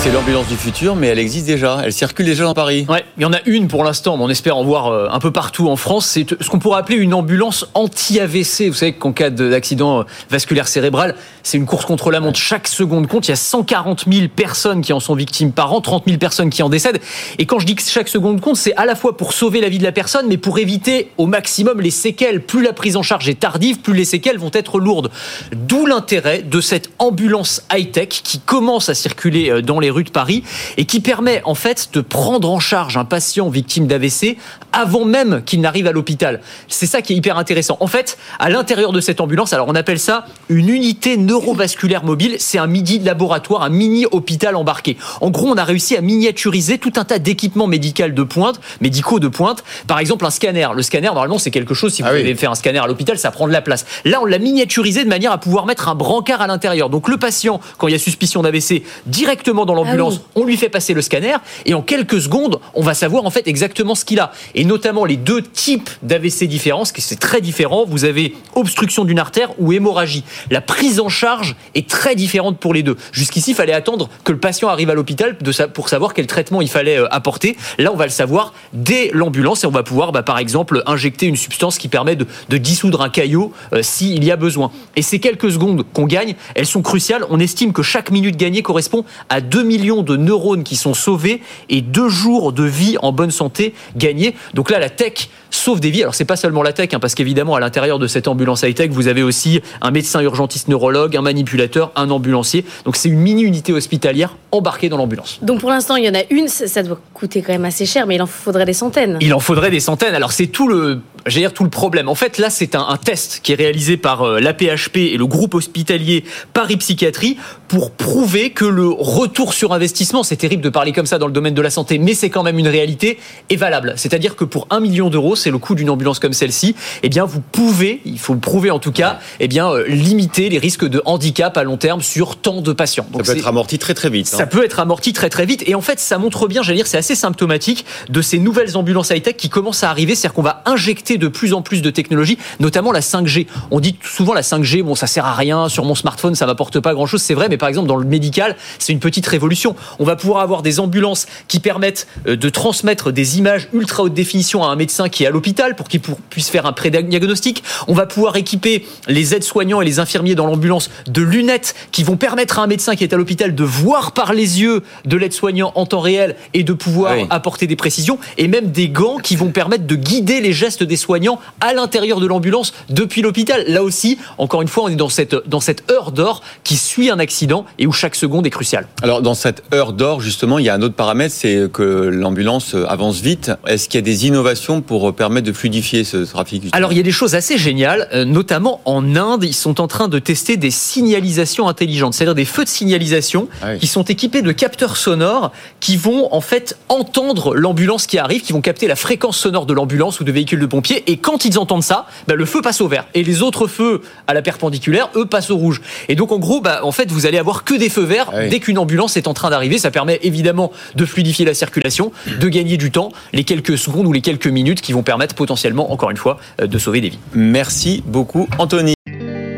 C'est l'ambulance du futur, mais elle existe déjà. Elle circule déjà dans Paris. Ouais, il y en a une pour l'instant, mais on espère en voir euh, un peu partout en France. C'est ce qu'on pourrait appeler une ambulance anti-AVC. Vous savez qu'en cas d'accident euh, vasculaire cérébral, c'est une course contre la montre. Chaque seconde compte. Il y a 140 000 personnes qui en sont victimes par an, 30 000 personnes qui en décèdent. Et quand je dis que chaque seconde compte, c'est à la fois pour sauver la vie de la personne, mais pour éviter au maximum les séquelles. Plus la prise en charge est tardive, plus les séquelles vont être lourdes. D'où l'intérêt de cette ambulance high-tech qui commence à circuler euh, dans les rues de Paris et qui permet en fait de prendre en charge un patient victime d'AVC avant même qu'il n'arrive à l'hôpital. C'est ça qui est hyper intéressant. En fait, à l'intérieur de cette ambulance, alors on appelle ça une unité neurovasculaire mobile, c'est un midi laboratoire, un mini hôpital embarqué. En gros, on a réussi à miniaturiser tout un tas d'équipements médicaux de pointe, médicaux de pointe. Par exemple, un scanner. Le scanner, normalement, c'est quelque chose, si vous Ah oui. devez faire un scanner à l'hôpital, ça prend de la place. Là, on l'a miniaturisé de manière à pouvoir mettre un brancard à l'intérieur. Donc, le patient, quand il y a suspicion d'AVC, directement dans l'ambulance, Ah on lui fait passer le scanner et en quelques secondes, on va savoir en fait exactement ce qu'il a. Et notamment les deux types d'AVC différents, parce que c'est très différent. Vous avez obstruction d'une artère ou hémorragie. La prise en charge est très différente pour les deux. Jusqu'ici, il fallait attendre que le patient arrive à l'hôpital pour savoir quel traitement il fallait euh, apporter. Là, on va le savoir dès l'ambulance et on va pouvoir, bah, par exemple, injecter une substance qui permet de, de dissoudre un caillot euh, s'il y a besoin. Et ces quelques secondes qu'on gagne, elles sont cruciales. On estime que chaque minute gagnée correspond à 2 millions de neurones qui sont sauvés et deux jours de vie en bonne santé gagnés. Donc là, la tech sauve des vies. Alors c'est pas seulement la tech, hein, parce qu'évidemment à l'intérieur de cette ambulance high tech, vous avez aussi un médecin urgentiste neurologue, un manipulateur, un ambulancier. Donc c'est une mini unité hospitalière embarquée dans l'ambulance. Donc pour l'instant, il y en a une, ça doit coûter quand même assez cher, mais il en faudrait des centaines. Il en faudrait des centaines. Alors c'est tout le, j'allais dire tout le problème. En fait, là, c'est un, un test qui est réalisé par euh, l'APHP et le groupe hospitalier Paris Psychiatrie pour prouver que le retour sur investissement, c'est terrible de parler comme ça dans le domaine de la santé, mais c'est quand même une réalité, est valable. C'est-à-dire que pour un million d'euros, c'est le coût d'une ambulance comme celle-ci. Eh bien, vous pouvez, il faut le prouver en tout cas, eh bien, euh, limiter les risques de handicap à long terme sur tant de patients. Ça Donc, peut c'est- être amorti très très vite. ça hein. peut être amorti très très vite et en fait ça montre bien, j'allais dire, c'est assez symptomatique de ces nouvelles ambulances high-tech qui commencent à arriver, c'est-à-dire qu'on va injecter de plus en plus de technologies, notamment la 5G. On dit souvent la 5G, bon ça sert à rien, sur mon smartphone ça m'apporte pas grand-chose, c'est vrai, mais par exemple dans le médical c'est une petite révolution. On va pouvoir avoir des ambulances qui permettent euh, de transmettre des images ultra haute définition à un médecin qui est à l'hôpital pour qu'il puisse faire un pré-diagnostic. On va pouvoir équiper les aides-soignants et les infirmiers dans l'ambulance de lunettes qui vont permettre à un médecin qui est à l'hôpital de voir par les yeux de l'aide-soignant en temps réel et de pouvoir Ah oui. apporter des précisions et même des gants qui vont permettre de guider les gestes des soignants à l'intérieur de l'ambulance depuis l'hôpital. Là aussi, encore une fois, on est dans cette, dans cette heure d'or qui suit un accident et où chaque seconde est cruciale. Alors dans cette heure d'or, justement, il y a un autre paramètre, c'est que l'ambulance avance vite. Est-ce qu'il y a des innovations pour permettre de fluidifier ce trafic Alors il y a des choses assez géniales, euh, notamment en Inde, ils sont en train de tester des signalisations intelligentes, c'est-à-dire des feux de signalisation Ah oui. qui sont équipés de capteurs sonores qui vont en fait entendre l'ambulance qui arrive, qui vont capter la fréquence sonore de l'ambulance ou de véhicule de pompiers, et quand ils entendent ça, bah, le feu passe au vert, et les autres feux à la perpendiculaire, eux, passent au rouge. Et donc en gros, bah, en fait, vous allez avoir que des feux verts Ah oui. dès qu'une ambulance est en train d'arriver. Ça permet évidemment de fluidifier la circulation, de gagner du temps, les quelques secondes ou les quelques minutes qui vont permettre potentiellement, encore une fois, euh, de sauver des vies. Merci beaucoup, Anthony.